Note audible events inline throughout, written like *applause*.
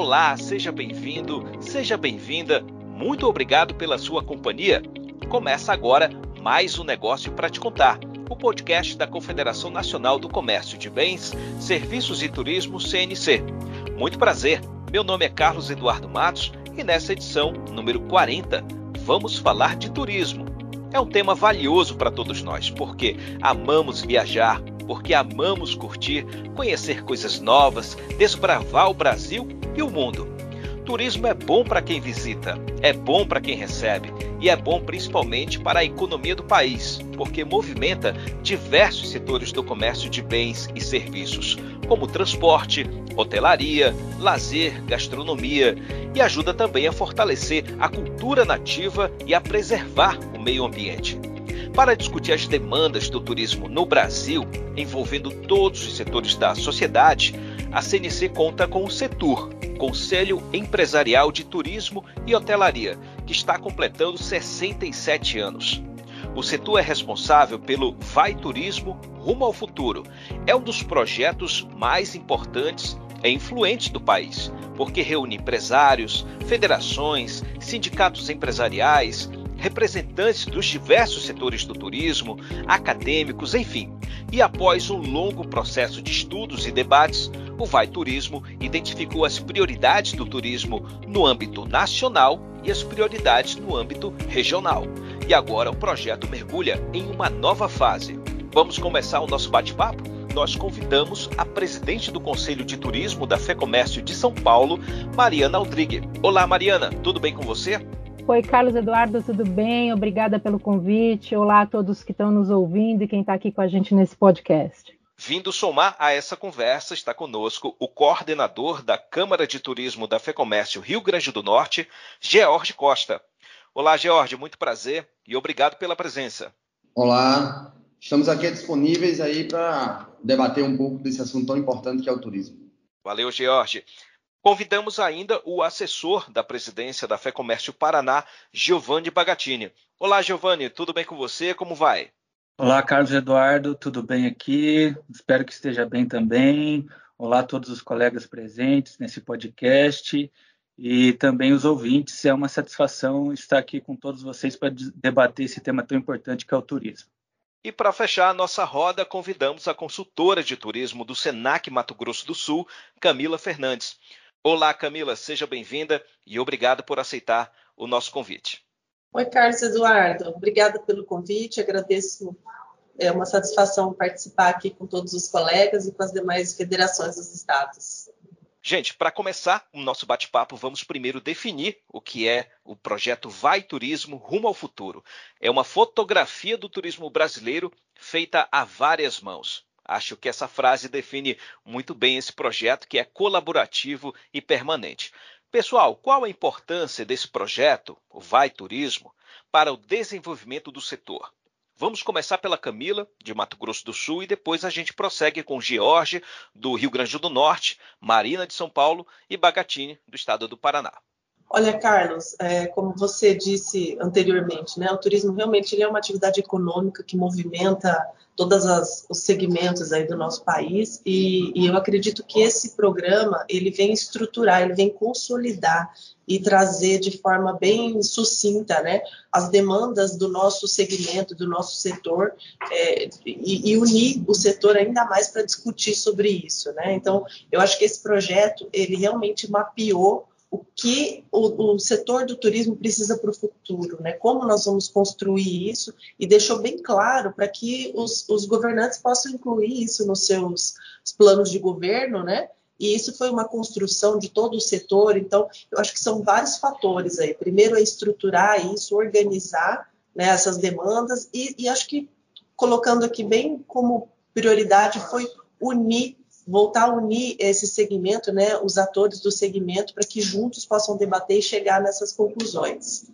Olá, seja bem-vindo, seja bem-vinda. Muito obrigado pela sua companhia. Começa agora mais um negócio para te contar. O podcast da Confederação Nacional do Comércio de Bens, Serviços e Turismo CNC. Muito prazer. Meu nome é Carlos Eduardo Matos e nessa edição, número 40, vamos falar de turismo. É um tema valioso para todos nós, porque amamos viajar, porque amamos curtir, conhecer coisas novas, desbravar o Brasil e o mundo. Turismo é bom para quem visita, é bom para quem recebe e é bom principalmente para a economia do país, porque movimenta diversos setores do comércio de bens e serviços, como transporte, hotelaria, lazer, gastronomia e ajuda também a fortalecer a cultura nativa e a preservar o meio ambiente. Para discutir as demandas do turismo no Brasil, envolvendo todos os setores da sociedade, a CNC conta com o Setur, Conselho Empresarial de Turismo e Hotelaria, que está completando 67 anos. O setor é responsável pelo Vai Turismo Rumo ao Futuro. É um dos projetos mais importantes e influentes do país, porque reúne empresários, federações, sindicatos empresariais, representantes dos diversos setores do turismo, acadêmicos, enfim. E após um longo processo de estudos e debates, o Vai Turismo identificou as prioridades do turismo no âmbito nacional e as prioridades no âmbito regional. E agora o projeto mergulha em uma nova fase. Vamos começar o nosso bate-papo? Nós convidamos a presidente do Conselho de Turismo da FEComércio de São Paulo, Mariana Aldrigue. Olá, Mariana, tudo bem com você? Oi, Carlos Eduardo, tudo bem? Obrigada pelo convite. Olá a todos que estão nos ouvindo e quem está aqui com a gente nesse podcast. Vindo somar a essa conversa está conosco o coordenador da Câmara de Turismo da FEComércio Rio Grande do Norte, George Costa. Olá, George, muito prazer e obrigado pela presença. Olá, estamos aqui disponíveis aí para debater um pouco desse assunto tão importante que é o turismo. Valeu, George. Convidamos ainda o assessor da presidência da Fé Comércio Paraná, Giovanni Bagatini. Olá, Giovanni, tudo bem com você? Como vai? Olá, Carlos Eduardo, tudo bem aqui? Espero que esteja bem também. Olá a todos os colegas presentes nesse podcast e também os ouvintes. É uma satisfação estar aqui com todos vocês para debater esse tema tão importante que é o turismo. E para fechar a nossa roda, convidamos a consultora de turismo do Senac Mato Grosso do Sul, Camila Fernandes. Olá, Camila, seja bem-vinda e obrigado por aceitar o nosso convite. Oi, Carlos Eduardo, obrigada pelo convite, agradeço, é uma satisfação participar aqui com todos os colegas e com as demais federações dos estados. Gente, para começar o nosso bate-papo, vamos primeiro definir o que é o projeto Vai Turismo Rumo ao Futuro. É uma fotografia do turismo brasileiro feita a várias mãos. Acho que essa frase define muito bem esse projeto que é colaborativo e permanente. Pessoal, qual a importância desse projeto, o Vai Turismo, para o desenvolvimento do setor? Vamos começar pela Camila, de Mato Grosso do Sul, e depois a gente prossegue com George, do Rio Grande do Norte, Marina, de São Paulo e Bagatini, do estado do Paraná. Olha, Carlos, é, como você disse anteriormente, né, o turismo realmente é uma atividade econômica que movimenta todos os segmentos aí do nosso país e, e, eu acredito que esse programa ele vem estruturar, ele vem consolidar e trazer de forma bem sucinta, né, as demandas do nosso segmento, do nosso setor é, e, e, unir o setor ainda mais para discutir sobre isso, né. Então, eu acho que esse projeto ele realmente mapeou o que o, o setor do turismo precisa para o futuro, né? Como nós vamos construir isso e deixou bem claro para que os, os, governantes possam incluir isso nos seus planos de governo, né? E isso foi uma construção de todo o setor. Então, eu acho que são vários fatores aí. Primeiro é estruturar isso, organizar né, essas demandas e, e acho que colocando aqui bem como prioridade foi unir voltar a unir esse segmento, né, os atores do segmento, para que juntos possam debater e chegar nessas conclusões.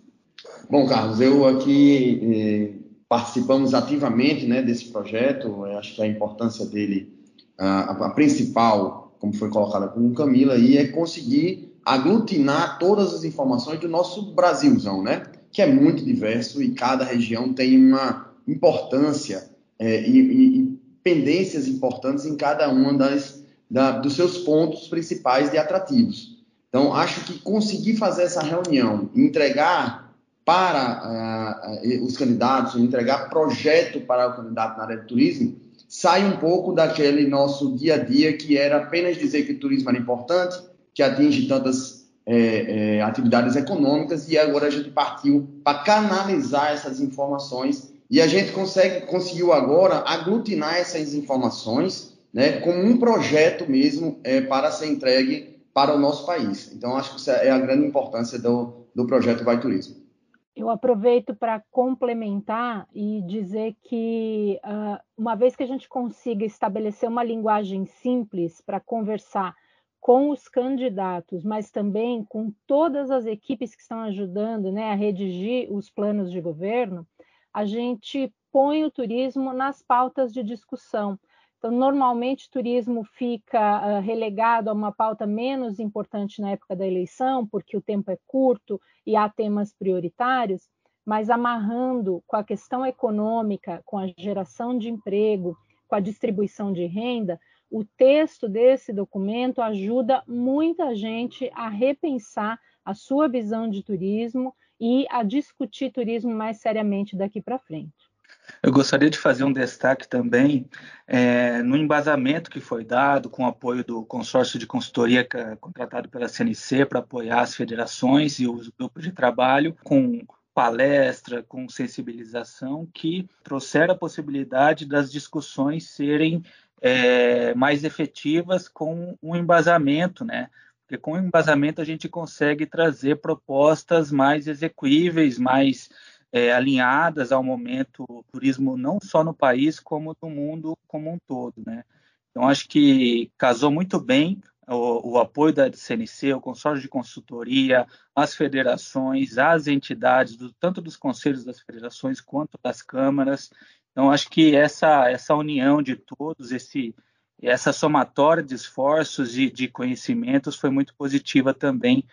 Bom, Carlos, eu aqui eh, participamos ativamente né, desse projeto, eu acho que a importância dele, a, a principal, como foi colocada com Camila, aí, é conseguir aglutinar todas as informações do nosso Brasilzão, né? Que é muito diverso e cada região tem uma importância é, e, e, pendências importantes em cada uma das da, dos seus pontos principais de atrativos. Então, acho que conseguir fazer essa reunião, entregar para uh, os candidatos, entregar projeto para o candidato na área de turismo, sai um pouco daquele nosso dia a dia que era apenas dizer que o turismo era importante, que atinge tantas é, é, atividades econômicas, e agora a gente partiu para canalizar essas informações e a gente consegue, conseguiu agora aglutinar essas informações né, como um projeto mesmo é, para ser entregue para o nosso país. Então, acho que essa é a grande importância do, do projeto Vai Turismo. Eu aproveito para complementar e dizer que, uh, uma vez que a gente consiga estabelecer uma linguagem simples para conversar com os candidatos, mas também com todas as equipes que estão ajudando né, a redigir os planos de governo, a gente põe o turismo nas pautas de discussão. Então, normalmente, turismo fica uh, relegado a uma pauta menos importante na época da eleição, porque o tempo é curto e há temas prioritários, mas amarrando com a questão econômica, com a geração de emprego, com a distribuição de renda, o texto desse documento ajuda muita gente a repensar a sua visão de turismo e a discutir turismo mais seriamente daqui para frente. Eu gostaria de fazer um destaque também é, no embasamento que foi dado com o apoio do consórcio de consultoria é contratado pela CNC para apoiar as federações e os grupos de trabalho, com palestra, com sensibilização, que trouxeram a possibilidade das discussões serem é, mais efetivas com um embasamento, né? Porque com embasamento a gente consegue trazer propostas mais execuíveis, mais é, alinhadas ao momento turismo não só no país como no mundo como um todo, né? Então acho que casou muito bem o, o, apoio da CNC, o consórcio de consultoria, as federações, as entidades, do, tanto dos conselhos das federações quanto das câmaras. Então acho que essa essa união de todos, esse essa somatória de esforços e de conhecimentos foi muito positiva também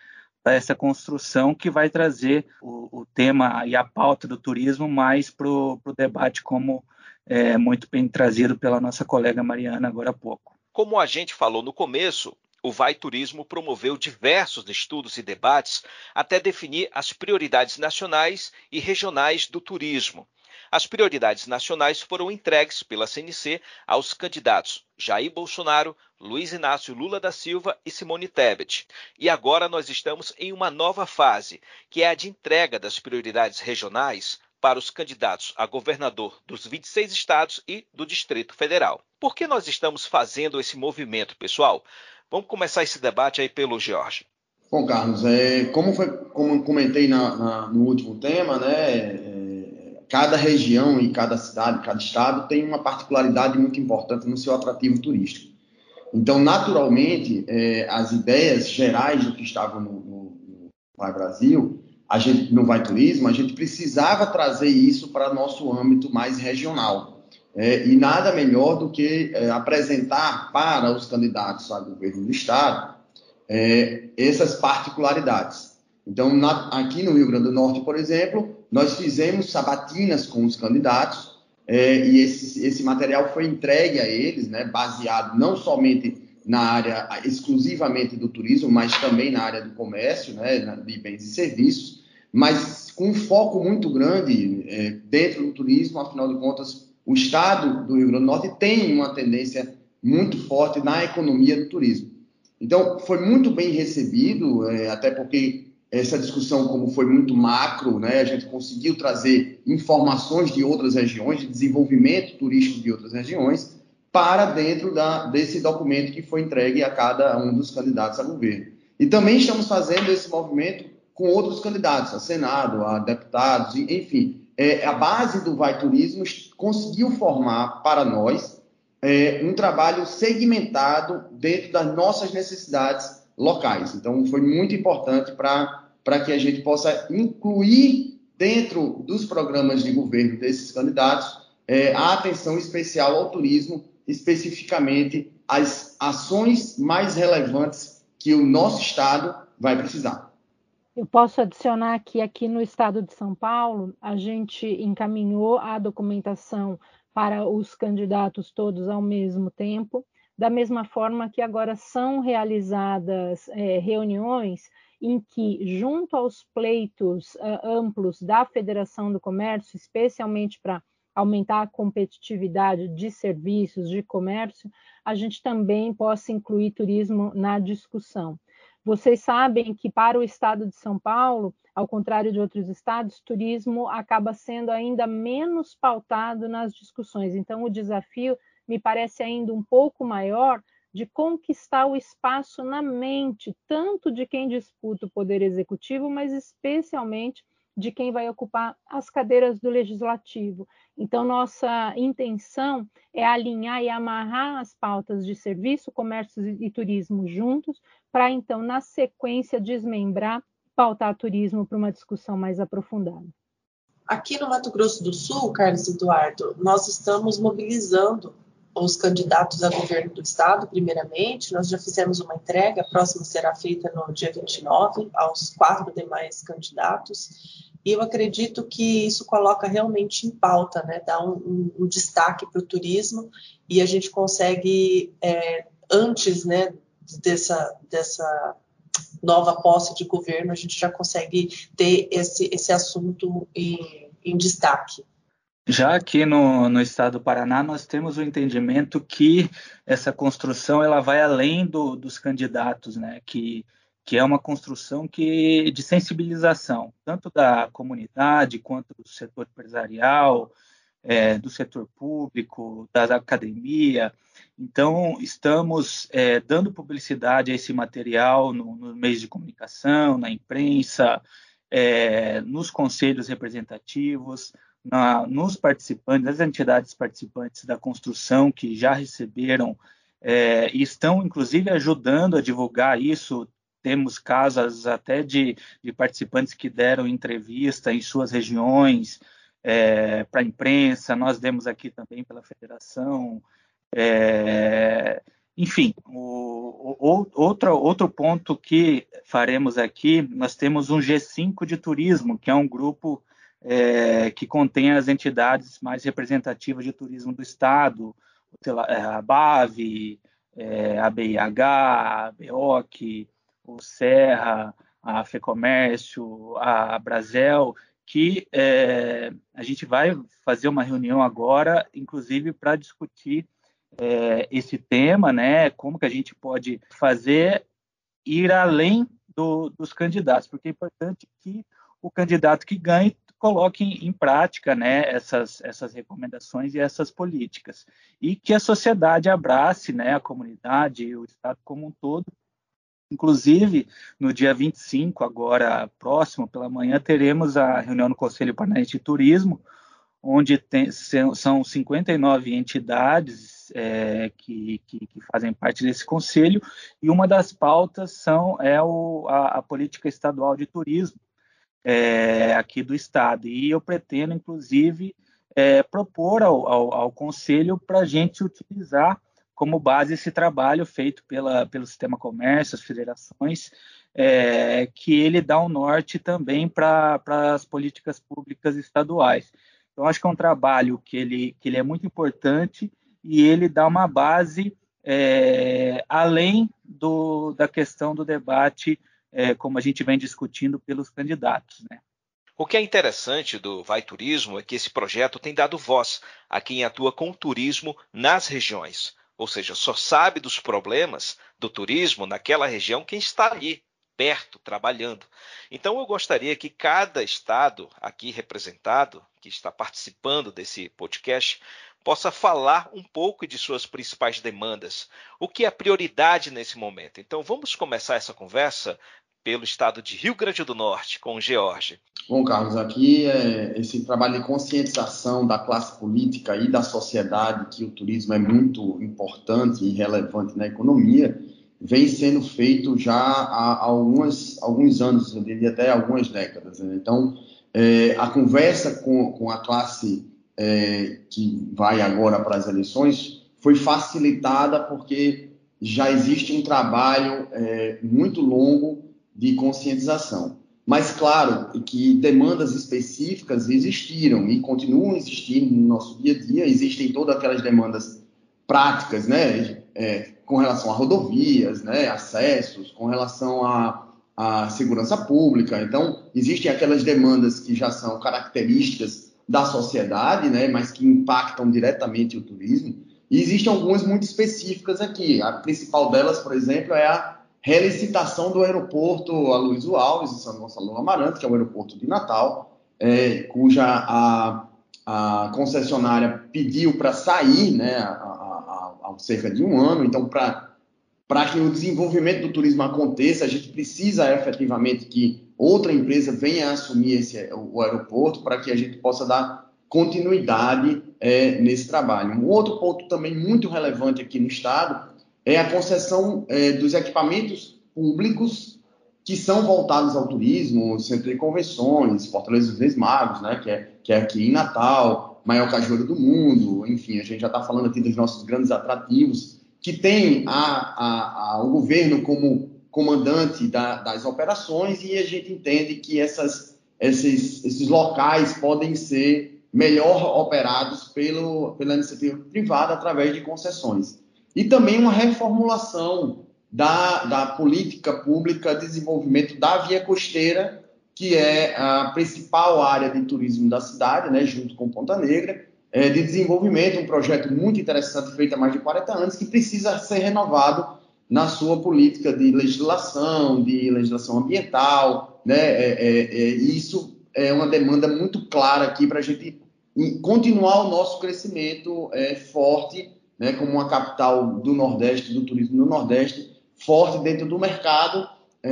para essa construção que vai trazer o, o, tema e a pauta do turismo mais para o debate, como é, muito bem trazido pela nossa colega Mariana agora há pouco. Como a gente falou no começo, o Vai Turismo promoveu diversos estudos e debates até definir as prioridades nacionais e regionais do turismo. As prioridades nacionais foram entregues pela CNC aos candidatos Jair Bolsonaro, Luiz Inácio Lula da Silva e Simone Tebet. E agora nós estamos em uma nova fase, que é a de entrega das prioridades regionais para os candidatos a governador dos 26 estados e do Distrito Federal. Por que nós estamos fazendo esse movimento, pessoal? Vamos começar esse debate aí pelo Jorge. Bom, Carlos, é, como, foi, como comentei na, na, no último tema, né, cada região e cada cidade, cada estado tem uma particularidade muito importante no seu atrativo turístico. Então, naturalmente, é, as ideias gerais do que estavam no, no, no, Brasil, a gente no Vai Turismo, a gente precisava trazer isso para nosso âmbito mais regional. É, e nada melhor do que é, apresentar para os candidatos a governo do estado é, essas particularidades. Então, na, aqui no Rio Grande do Norte, por exemplo, nós fizemos sabatinas com os candidatos é, e esse, esse material foi entregue a eles, né, baseado não somente na área exclusivamente do turismo, mas também na área do comércio, né, de bens e serviços, mas com um foco muito grande é, dentro do turismo, afinal de contas, o estado do Rio Grande do Norte tem uma tendência muito forte na economia do turismo. Então, foi muito bem recebido, é, até porque essa discussão, como foi muito macro, né, a gente conseguiu trazer informações de outras regiões, de desenvolvimento turístico de outras regiões, para dentro da, desse documento que foi entregue a cada um dos candidatos a governo. E também estamos fazendo esse movimento com outros candidatos, a Senado, a deputados, enfim. É, a base do Vai Turismo conseguiu formar para nós é, um trabalho segmentado dentro das nossas necessidades locais. Então, foi muito importante para para que a gente possa incluir dentro dos programas de governo desses candidatos é, a atenção especial ao turismo, especificamente as ações mais relevantes que o nosso estado vai precisar. Eu posso adicionar que aqui no estado de São Paulo, a gente encaminhou a documentação para os candidatos todos ao mesmo tempo. da mesma forma que agora são realizadas é, reuniões em que, junto aos pleitos uh, amplos da Federação do Comércio, especialmente para aumentar a competitividade de serviços, de comércio, a gente também possa incluir turismo na discussão. Vocês sabem que para o estado de São Paulo, ao contrário de outros estados, turismo acaba sendo ainda menos pautado nas discussões. Então, o desafio me parece ainda um pouco maior de conquistar o espaço na mente, tanto de quem disputa o poder executivo, mas especialmente de quem vai ocupar as cadeiras do legislativo. Então, nossa intenção é alinhar e amarrar as pautas de serviço, comércio e turismo juntos, para então, na sequência, desmembrar, pautar turismo para uma discussão mais aprofundada. Aqui no Mato Grosso do Sul, Carlos Eduardo, nós estamos mobilizando os candidatos a governo do estado, primeiramente. Nós já fizemos uma entrega, a próxima será feita no dia 29, aos quatro demais candidatos. E eu acredito que isso coloca realmente em pauta, né? dá um, um, um destaque para o turismo e a gente consegue, é, antes né, dessa, dessa nova posse de governo, a gente já consegue ter esse, esse assunto em, em destaque. Já aqui no, no estado do Paraná, nós temos o entendimento que essa construção ela vai além do, dos candidatos, né? que, que é uma construção que, de sensibilização, tanto da comunidade quanto do setor empresarial, é, do setor público, da academia. Então, estamos é, dando publicidade a esse material no, no meios de comunicação, na imprensa, é, nos conselhos representativos, na, nos participantes, nas entidades participantes da construção que já receberam é, e estão, inclusive, ajudando a divulgar isso. Temos casos até de, de participantes que deram entrevista em suas regiões é, para a imprensa, nós demos aqui também pela federação. É, enfim, o, o, outro, outro ponto que faremos aqui, nós temos um G5 de turismo, que é um grupo é, que contém as entidades mais representativas de turismo do Estado, é, a BAV, é, a BIH, a BEOC, o Serra, a FEComércio, a Brasel, que é, a gente vai fazer uma reunião agora, inclusive para discutir é, esse tema, né? Como que a gente pode fazer ir além do, dos candidatos, porque é importante que o candidato que ganhe coloque em prática né, essas, essas recomendações e essas políticas. E que a sociedade abrace né, a comunidade e o Estado como um todo. Inclusive, no dia 25, agora próximo, pela manhã, teremos a reunião no Conselho Paranaense de Turismo, onde tem, são 59 entidades é, que, que, que, fazem parte desse conselho, e uma das pautas são, é o, a, a política estadual de turismo, é, aqui do Estado. E eu pretendo, inclusive, é, propor ao, ao, ao Conselho para a gente utilizar como base esse trabalho feito pela, pelo Sistema Comércio, as federações, é, que ele dá um norte também para as políticas públicas estaduais. Então, acho que é um trabalho que ele, que ele é muito importante e ele dá uma base é, além do, da questão do debate é, como a gente vem discutindo pelos candidatos. Né? O que é interessante do Vai Turismo é que esse projeto tem dado voz a quem atua com turismo nas regiões, ou seja, só sabe dos problemas do turismo naquela região quem está ali, perto, trabalhando. Então eu gostaria que cada estado aqui representado, que está participando desse podcast, possa falar um pouco de suas principais demandas, o que é prioridade nesse momento. Então vamos começar essa conversa pelo estado de Rio Grande do Norte, com o George. Bom, Carlos, aqui é esse trabalho de conscientização da classe política e da sociedade que o turismo é muito importante e relevante na economia, vem sendo feito já há algumas, alguns anos, eu diria até algumas décadas. Né? Então, é, a conversa com, com a classe é, que vai agora para as eleições foi facilitada porque já existe um trabalho é, muito longo de conscientização. Mas, claro, que demandas específicas existiram e continuam existindo no nosso dia a dia. Existem todas aquelas demandas práticas, né? é, com relação a rodovias, né, acessos, com relação a, a segurança pública. Então, existem aquelas demandas que já são características da sociedade, né, mas que impactam diretamente o turismo. E existem algumas muito específicas aqui. A principal delas, por exemplo, é a relicitação do aeroporto Aloysio Alves, em São Gonçalo do Amarante, que é o aeroporto de Natal, é, cuja a, a concessionária pediu para sair né, há, há cerca de um ano. Então, para para que o desenvolvimento do turismo aconteça, a gente precisa efetivamente que outra empresa venha assumir esse, o aeroporto para que a gente possa dar continuidade é, nesse trabalho. Um outro ponto também muito relevante aqui no Estado é a concessão é, dos equipamentos públicos que são voltados ao turismo, Centro de Convenções, Fortaleza dos Reis Magos, né, que, é, que é aqui em Natal, maior cajueiro do mundo, enfim, a gente já está falando aqui dos nossos grandes atrativos, que tem a, a, a, o governo como comandante da, das operações e a gente entende que essas, esses, esses locais podem ser melhor operados pelo, pela iniciativa privada através de concessões. E também uma reformulação da, da política pública de desenvolvimento da via costeira, que é a principal área de turismo da cidade, né, junto com Ponta Negra, é, de desenvolvimento, um projeto muito interessante feito há mais de 40 anos, que precisa ser renovado na sua política de legislação, de legislação ambiental, né? É, é, é, isso é uma demanda muito clara aqui para a gente continuar o nosso crescimento é, forte, né? Como uma capital do Nordeste, do turismo no Nordeste, forte dentro do mercado é,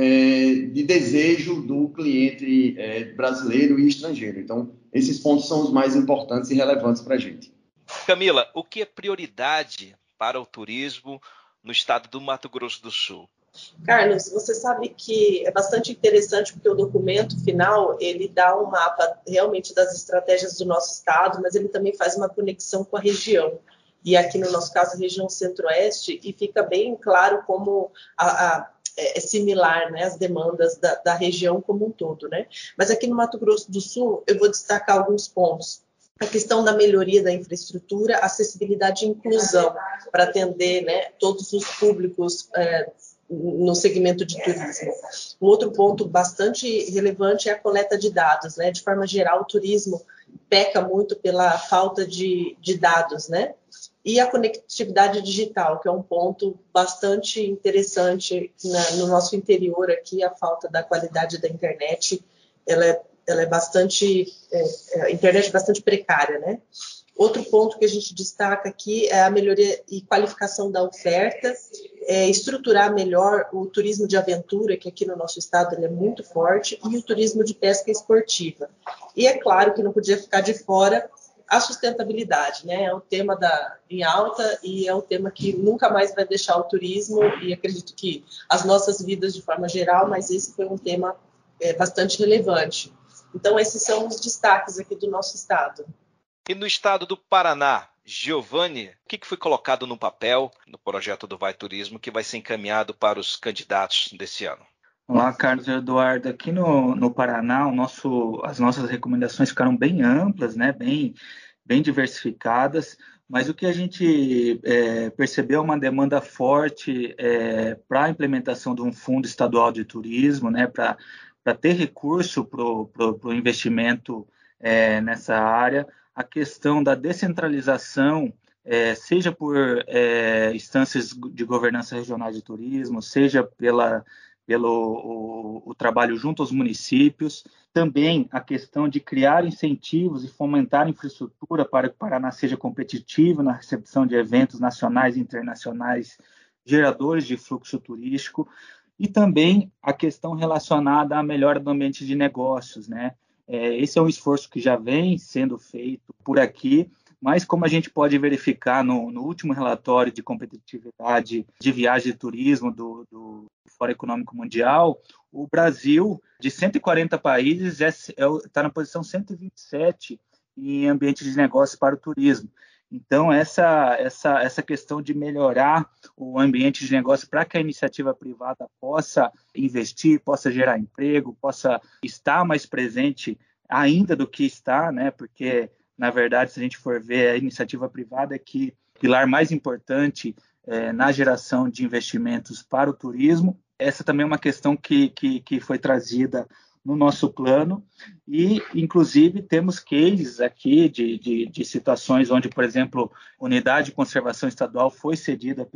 de desejo do cliente é, brasileiro e estrangeiro. Então, esses pontos são os mais importantes e relevantes para a gente. Camila, o que é prioridade para o turismo no estado do Mato Grosso do Sul? Carlos, você sabe que é bastante interessante porque o documento final ele dá um mapa realmente das estratégias do nosso estado, mas ele também faz uma conexão com a região. E aqui no nosso caso, região centro-oeste, e fica bem claro como a, a é, é similar, né, as demandas da, da, região como um todo, né? Mas aqui no Mato Grosso do Sul, eu vou destacar alguns pontos. A questão da melhoria da infraestrutura, acessibilidade e inclusão para atender, né, todos os públicos é, no segmento de turismo. Um outro ponto bastante relevante é a coleta de dados, né? De forma geral, o turismo peca muito pela falta de, de dados, né? e a conectividade digital, que é um ponto bastante interessante na, no nosso interior aqui, a falta da qualidade da internet, ela é, ela é bastante, é, é, a internet é bastante precária, né? Outro ponto que a gente destaca aqui é a melhoria e qualificação da oferta, é estruturar melhor o turismo de aventura, que aqui no nosso estado ele é muito forte, e o turismo de pesca esportiva. E é claro que não podia ficar de fora a sustentabilidade, né? É o tema da, em alta e é o tema que nunca mais vai deixar o turismo e acredito que as nossas vidas de forma geral, mas esse foi um tema é, bastante relevante. Então, esses são os destaques aqui do nosso estado. E no estado do Paraná, Giovanni, o que foi colocado no papel no projeto do Vai Turismo que vai ser encaminhado para os candidatos desse ano? Olá, Carlos Eduardo. Aqui no, no Paraná, nosso, as nossas recomendações ficaram bem amplas, né? bem, bem diversificadas, mas o que a gente é, percebeu é uma demanda forte é, para a implementação de um fundo estadual de turismo, né? para ter recurso para o investimento é, nessa área, a questão da descentralização é, seja por é, instâncias de governança regional de turismo, seja pela pelo o, o, trabalho junto aos municípios, também a questão de criar incentivos e fomentar infraestrutura para que o Paraná seja competitivo na recepção de eventos nacionais e internacionais geradores de fluxo turístico, e também a questão relacionada à melhora do ambiente de negócios, né? É, esse é um esforço que já vem sendo feito por aqui, mas como a gente pode verificar no, no último relatório de competitividade de viagem e turismo do, do Fórum Econômico Mundial, o Brasil, de 140 países, está é, é, tá na posição 127 em ambiente de negócios para o turismo. Então, essa, essa, essa questão de melhorar o ambiente de negócio para que a iniciativa privada possa investir, possa gerar emprego, possa estar mais presente ainda do que está, né? porque na verdade, se a gente for ver a iniciativa privada, é que pilar mais importante é, na geração de investimentos para o turismo. Essa também é uma questão que, que, que foi trazida no nosso plano e, inclusive, temos cases aqui de, de, de situações onde, por exemplo, unidade de conservação estadual foi cedida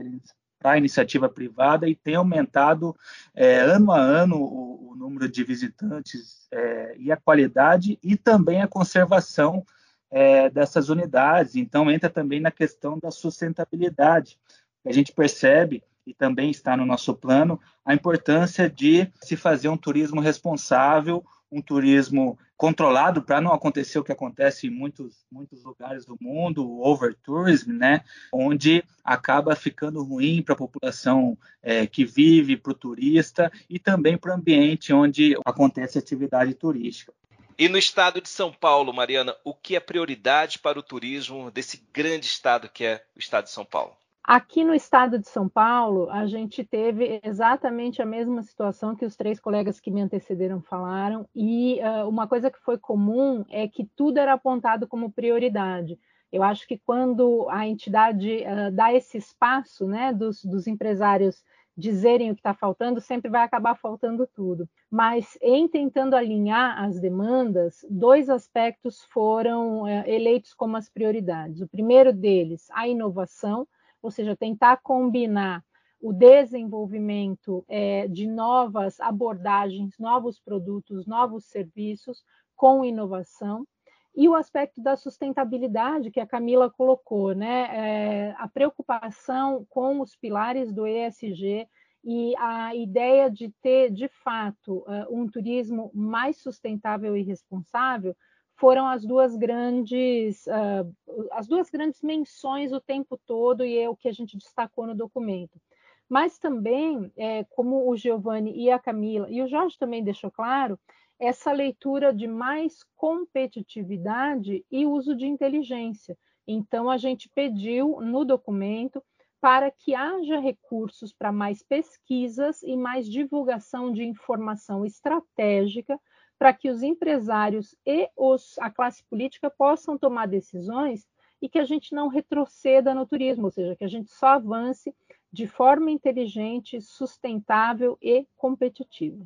para iniciativa privada e tem aumentado é, ano a ano o, o número de visitantes é, e a qualidade e também a conservação é, dessas unidades. Então, entra também na questão da sustentabilidade. A gente percebe e também está no nosso plano, a importância de se fazer um turismo responsável, um turismo controlado para não acontecer o que acontece em muitos, muitos lugares do mundo, o overtourism, né? onde acaba ficando ruim para a população é, que vive, para o turista e também para o ambiente onde acontece atividade turística. E no estado de São Paulo, Mariana, o que é prioridade para o turismo desse grande estado que é o estado de São Paulo? Aqui no estado de São Paulo, a gente teve exatamente a mesma situação que os três colegas que me antecederam falaram, e uh, uma coisa que foi comum é que tudo era apontado como prioridade. Eu acho que quando a entidade uh, dá esse espaço né, dos, dos empresários dizerem o que está faltando, sempre vai acabar faltando tudo. Mas em tentando alinhar as demandas, dois aspectos foram uh, eleitos como as prioridades. O primeiro deles, a inovação ou seja, tentar combinar o desenvolvimento é, de novas abordagens, novos produtos, novos serviços com inovação. E o aspecto da sustentabilidade que a Camila colocou, né? É, a preocupação com os pilares do ESG e a ideia de ter, de fato, é, um turismo mais sustentável e responsável foram as duas grandes uh, as duas grandes menções o tempo todo e é o que a gente destacou no documento. Mas também, é, como o Giovanni e a Camila e o Jorge também deixou claro, essa leitura de mais competitividade e uso de inteligência. Então, a gente pediu no documento para que haja recursos para mais pesquisas e mais divulgação de informação estratégica para que os empresários e os, a classe política possam tomar decisões e que a gente não retroceda no turismo, ou seja, que a gente só avance de forma inteligente, sustentável e competitiva.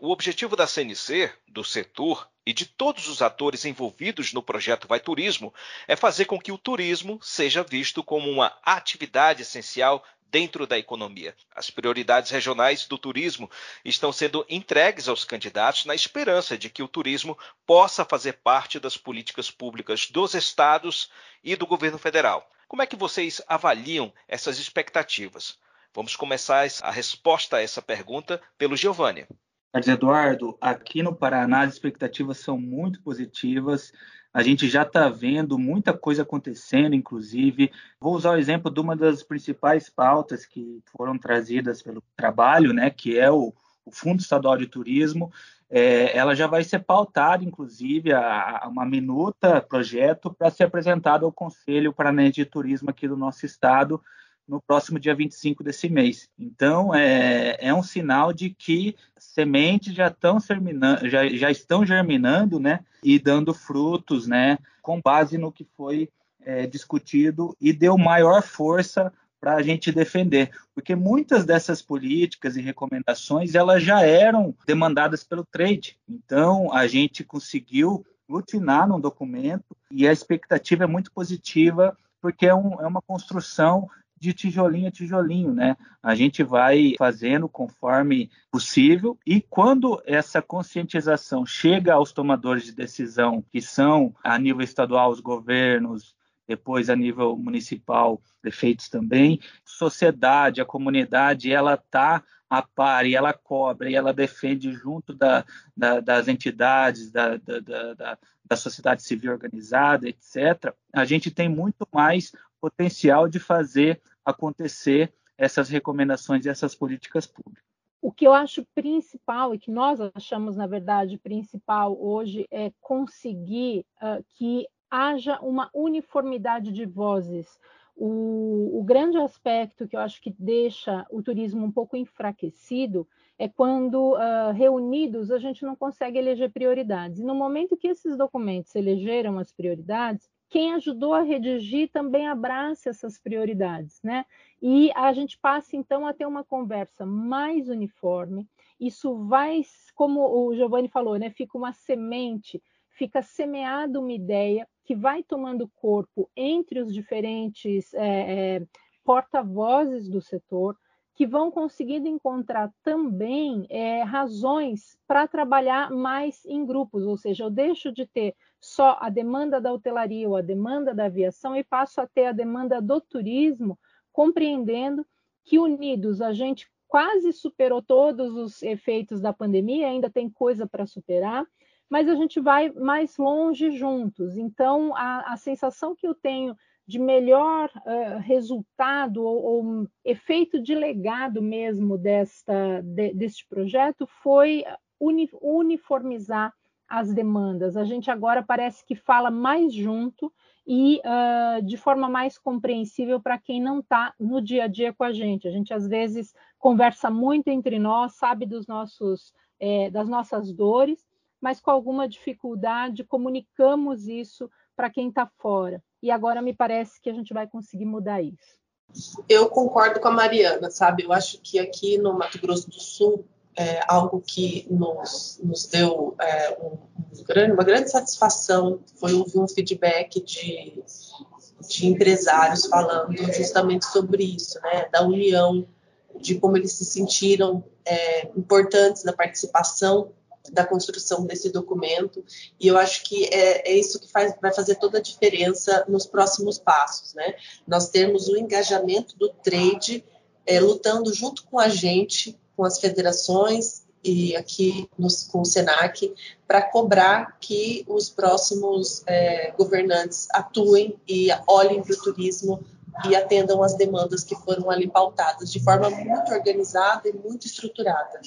O objetivo da CNC, do setor e de todos os atores envolvidos no projeto Vai Turismo é fazer com que o turismo seja visto como uma atividade essencial dentro da economia. As prioridades regionais do turismo estão sendo entregues aos candidatos na esperança de que o turismo possa fazer parte das políticas públicas dos estados e do governo federal. Como é que vocês avaliam essas expectativas? Vamos começar a resposta a essa pergunta pelo Giovanni. Mas, Eduardo, aqui no Paraná as expectativas são muito positivas. A gente já está vendo muita coisa acontecendo, inclusive. Vou usar o exemplo de uma das principais pautas que foram trazidas pelo trabalho, né, que é o, o Fundo Estadual de Turismo. É, ela já vai ser pautada, inclusive, a, a uma minuta projeto para ser apresentado ao Conselho Paranense de Turismo aqui do nosso estado no próximo dia 25 desse mês. Então, é, é um sinal de que sementes já estão, já, já estão germinando né, e dando frutos né, com base no que foi é, discutido e deu maior força para a gente defender, porque muitas dessas políticas e recomendações elas já eram demandadas pelo trade. Então, a gente conseguiu glutinar num documento e a expectativa é muito positiva porque é, um, é uma construção de tijolinho a tijolinho, né? A gente vai fazendo conforme possível e quando essa conscientização chega aos tomadores de decisão, que são a nível estadual os governos, depois a nível municipal, prefeitos também, sociedade, a comunidade, ela está a par e ela cobra e ela defende junto da, da, das entidades, da, da, da sociedade civil organizada, etc., a gente tem muito mais potencial de fazer acontecer essas recomendações e essas políticas públicas. O que eu acho principal e que nós achamos, na verdade, principal hoje é conseguir uh, que haja uma uniformidade de vozes. O, o, grande aspecto que eu acho que deixa o turismo um pouco enfraquecido é quando, uh, reunidos, a gente não consegue eleger prioridades. E no momento que esses documentos elegeram as prioridades, quem ajudou a redigir também abrace essas prioridades, né? E a gente passa então a ter uma conversa mais uniforme. Isso vai, como o Giovanni falou, né? Fica uma semente, fica semeada uma ideia que vai tomando corpo entre os diferentes é, é, porta-vozes do setor, que vão conseguindo encontrar também é, razões para trabalhar mais em grupos, ou seja, eu deixo de ter só a demanda da hotelaria ou a demanda da aviação e passo a ter a demanda do turismo, compreendendo que unidos a gente quase superou todos os efeitos da pandemia, ainda tem coisa para superar, mas a gente vai mais longe juntos. Então, a, a sensação que eu tenho de melhor uh, resultado ou, ou, efeito de legado mesmo desta, de, deste projeto foi uni, uniformizar as demandas. A gente agora parece que fala mais junto e uh, de forma mais compreensível para quem não está no dia a dia com a gente. A gente às vezes conversa muito entre nós, sabe dos nossos, é, das nossas dores, mas com alguma dificuldade comunicamos isso para quem está fora. E agora me parece que a gente vai conseguir mudar isso. Eu concordo com a Mariana, sabe? Eu acho que aqui no Mato Grosso do Sul, é, algo que nos, nos deu é, um, um grande, uma grande satisfação foi ouvir um feedback de, de empresários falando justamente sobre isso, né? Da união, de como eles se sentiram é, importantes na participação da construção desse documento, e eu acho que é, é isso que faz, vai fazer toda a diferença nos próximos passos, né? Nós temos o engajamento do trade é, lutando junto com a gente, com as federações e aqui nos, com o Senac, para cobrar que os próximos é, governantes atuem e olhem para o turismo e atendam as demandas que foram ali pautadas de forma muito organizada e muito estruturada.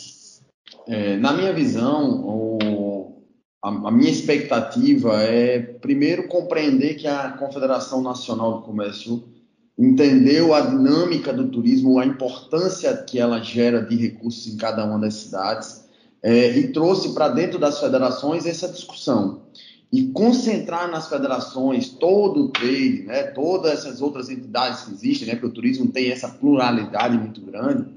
É, na minha visão, o, a, a, minha expectativa é, primeiro, compreender que a Confederação Nacional do Comércio entendeu a dinâmica do turismo, a importância que ela gera de recursos em cada uma das cidades é, e trouxe para dentro das federações essa discussão. E concentrar nas federações todo o trade, né, todas essas outras entidades que existem, né, porque o turismo tem essa pluralidade muito grande,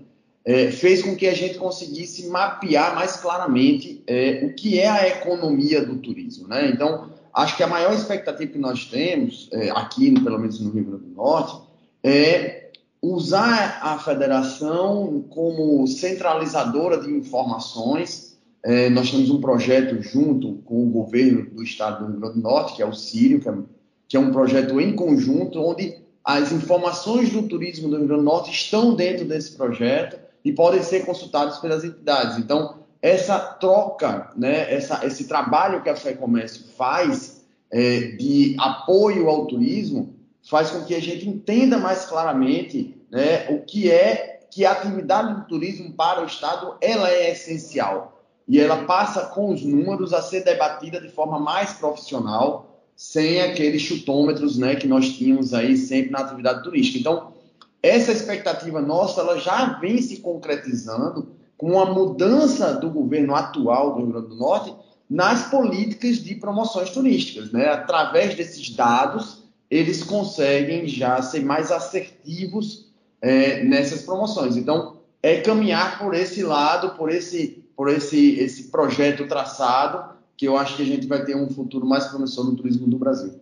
é, fez com que a gente conseguisse mapear mais claramente é, o que é a economia do turismo. Né? Então, acho que a maior expectativa que nós temos, é, aqui, pelo menos no Rio Grande do Norte, é usar a federação como centralizadora de informações. É, nós temos um projeto junto com o governo do estado do Rio Grande do Norte, que é o Sírio, que é, que é um projeto em conjunto, onde as informações do turismo do Rio Grande do Norte estão dentro desse projeto e podem ser consultados pelas entidades. Então, essa troca, né, essa, esse trabalho que a FEComércio faz é, de apoio ao turismo, faz com que a gente entenda mais claramente né, o que é que a atividade do turismo para o Estado ela é essencial e ela passa com os números a ser debatida de forma mais profissional, sem aqueles chutômetros né, que nós tínhamos aí sempre na atividade turística. Então, essa expectativa nossa ela já vem se concretizando com a mudança do governo atual do Rio Grande do Norte nas políticas de promoções turísticas. Né? Através desses dados, eles conseguem já ser mais assertivos é, nessas promoções. Então, é caminhar por esse lado, por esse, por esse, esse projeto traçado, que eu acho que a gente vai ter um futuro mais promissor no turismo do Brasil.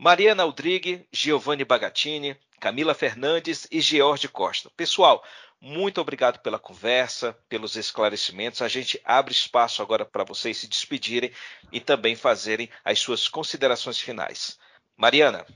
Mariana Aldrigue, Giovanni Bagatini, Camila Fernandes e George Costa. Pessoal, muito obrigado pela conversa, pelos esclarecimentos. A gente abre espaço agora para vocês se despedirem e também fazerem as suas considerações finais. Mariana.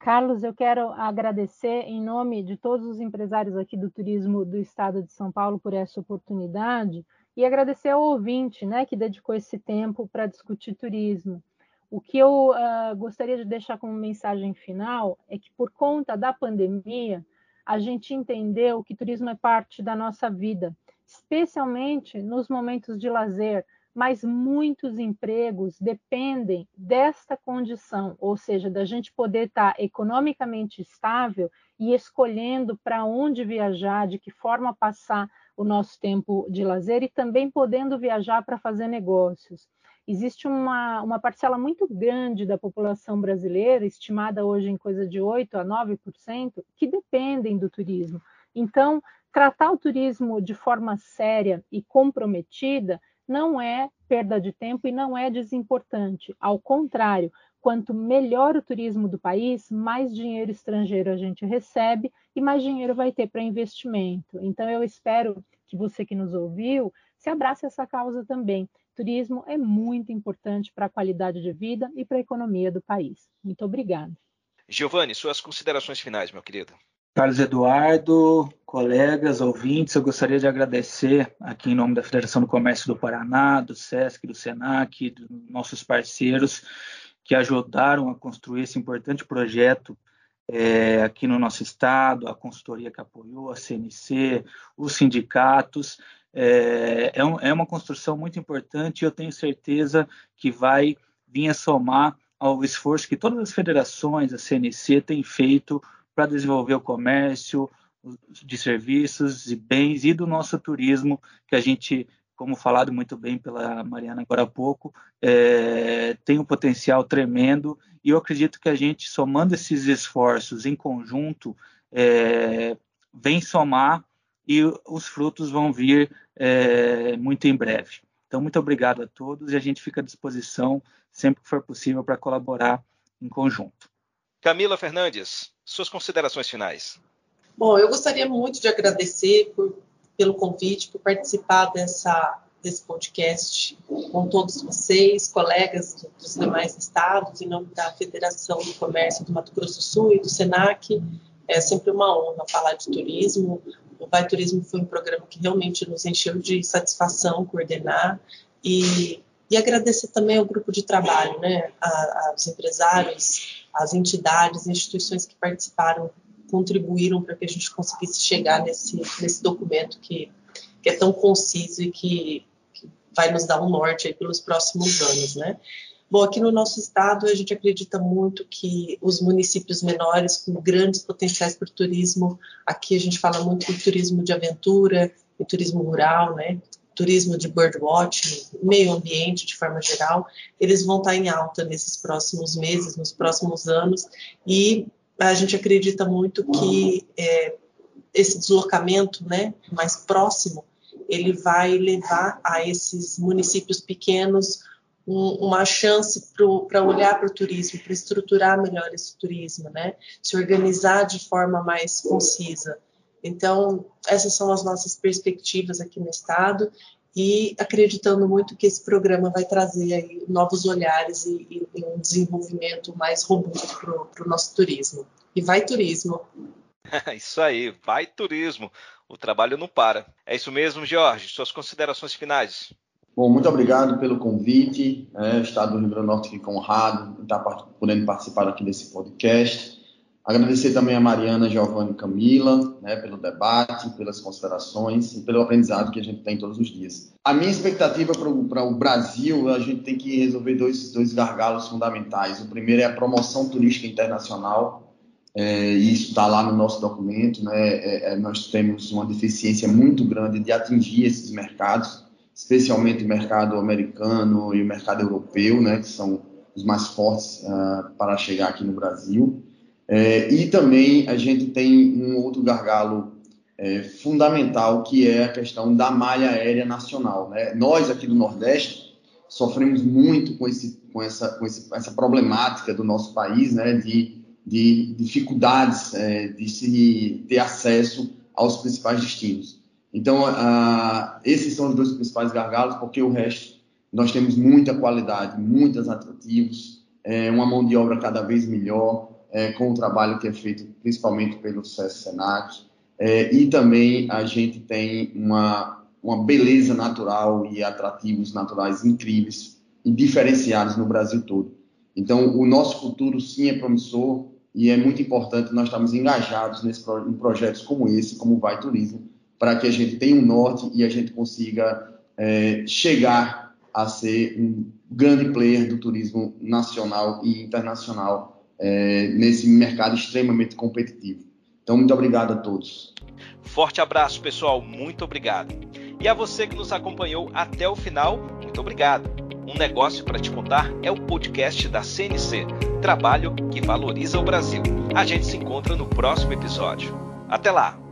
Carlos, eu quero agradecer em nome de todos os empresários aqui do turismo do estado de São Paulo por essa oportunidade e agradecer ao ouvinte, né, que dedicou esse tempo para discutir turismo. O que eu uh, gostaria de deixar como mensagem final é que, por conta da pandemia, a gente entendeu que turismo é parte da nossa vida, especialmente nos momentos de lazer, mas muitos empregos dependem desta condição, ou seja, da gente poder estar economicamente estável e escolhendo para onde viajar, de que forma passar o nosso tempo de lazer e também podendo viajar para fazer negócios. existe uma, uma parcela muito grande da população brasileira, estimada hoje em coisa de 8 a 9%, que dependem do turismo. Então, tratar o turismo de forma séria e comprometida não é perda de tempo e não é desimportante. Ao contrário, quanto melhor o turismo do país, mais dinheiro estrangeiro a gente recebe e mais dinheiro vai ter para investimento. Então, eu espero que você que nos ouviu se abrace essa causa também. Turismo é muito importante para a qualidade de vida e para a economia do país. Muito obrigada. Giovanni, suas considerações finais, meu querido. Carlos Eduardo, colegas, ouvintes, eu gostaria de agradecer aqui em nome da Federação do Comércio do Paraná, do SESC, do SENAC, dos nossos parceiros que ajudaram a construir esse importante projeto é, aqui no nosso estado, a consultoria que apoiou, a CNC, os sindicatos. É, é, um, é uma construção muito importante e eu tenho certeza que vai vir a somar ao esforço que todas as federações, a CNC, têm feito para desenvolver o comércio de serviços e bens e do nosso turismo, que a gente, como falado muito bem pela Mariana agora há pouco, é, tem um potencial tremendo e eu acredito que a gente, somando esses esforços em conjunto, é, vem somar e os frutos vão vir é, muito em breve. Então, muito obrigado a todos e a gente fica à disposição sempre que for possível para colaborar em conjunto. Camila Fernandes, suas considerações finais. Bom, eu gostaria muito de agradecer por, pelo convite, por participar dessa, desse podcast com todos vocês, colegas dos demais estados, em nome da Federação do Comércio do Mato Grosso do Sul e do SENAC. É sempre uma honra falar de turismo. O Vai Turismo foi um programa que realmente nos encheu de satisfação coordenar e, e agradecer também ao grupo de trabalho, né, a, aos empresários, as entidades, instituições que participaram, contribuíram para que a gente conseguisse chegar nesse, nesse documento que, que é tão conciso e que, que vai nos dar um norte pelos próximos anos, né? Bom, aqui no nosso estado a gente acredita muito que os municípios menores com grandes potenciais para o turismo, aqui a gente fala muito do turismo de aventura e turismo rural, né? Turismo de birdwatching, meio ambiente de forma geral, eles vão estar em alta nesses próximos meses, nos próximos anos, e a gente acredita muito que é, esse deslocamento né, mais próximo, ele vai levar a esses municípios pequenos um, uma chance para olhar para o turismo, para estruturar melhor esse turismo, né? se organizar de forma mais concisa. Então, essas são as nossas perspectivas aqui no Estado e acreditando muito que esse programa vai trazer aí novos olhares e, e um desenvolvimento mais robusto para o nosso turismo. E vai turismo! *laughs* isso aí, vai turismo! O trabalho não para. É isso mesmo, Jorge. Suas considerações finais. Bom, muito obrigado pelo convite. É, o Estado do Rio Grande do Norte fica honrado em estar podendo participar aqui desse podcast. Agradecer também a Mariana, Giovanni e Camila, né, pelo debate, pelas considerações e pelo aprendizado que a gente tem todos os dias. A minha expectativa para o Brasil, a gente tem que resolver dois, dois gargalos fundamentais. O primeiro é a promoção turística internacional, é, isso está lá no nosso documento. Né, é, é, nós temos uma deficiência muito grande de atingir esses mercados, especialmente o mercado americano e o mercado europeu, né, que são os mais fortes uh, para chegar aqui no Brasil. É, e também a gente tem um outro gargalo é, fundamental, que é a questão da malha aérea nacional. Né? Nós, aqui do Nordeste, sofremos muito com, esse, com, essa, com esse, essa problemática do nosso país, né? de, de dificuldades é, de se ter acesso aos principais destinos. Então, a, esses são os dois principais gargalos, porque o resto nós temos muita qualidade, muitos atrativos, é, uma mão de obra cada vez melhor, é, com o trabalho que é feito principalmente pelo SES Senac. É, e também a gente tem uma, uma beleza natural e atrativos naturais incríveis e diferenciados no Brasil todo. Então, o nosso futuro sim é promissor e é muito importante nós estarmos engajados nesse, em projetos como esse, como Vai Turismo, para que a gente tenha um norte e a gente consiga é, chegar a ser um grande player do turismo nacional e internacional é, nesse mercado extremamente competitivo. Então, muito obrigado a todos. Forte abraço, pessoal. Muito obrigado. E a você que nos acompanhou até o final, muito obrigado. Um Negócio para Te Contar é o podcast da CNC, trabalho que valoriza o Brasil. A gente se encontra no próximo episódio. Até lá!